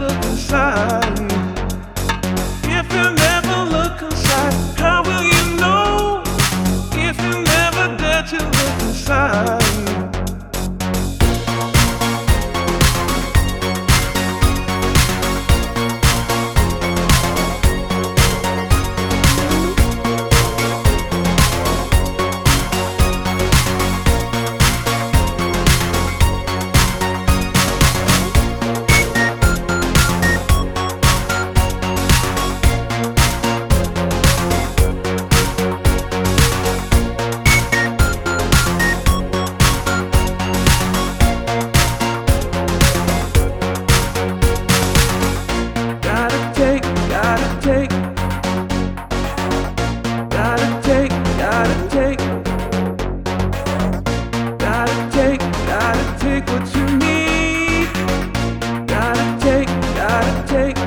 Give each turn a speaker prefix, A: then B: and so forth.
A: other side. take what you need. Gotta take, gotta take.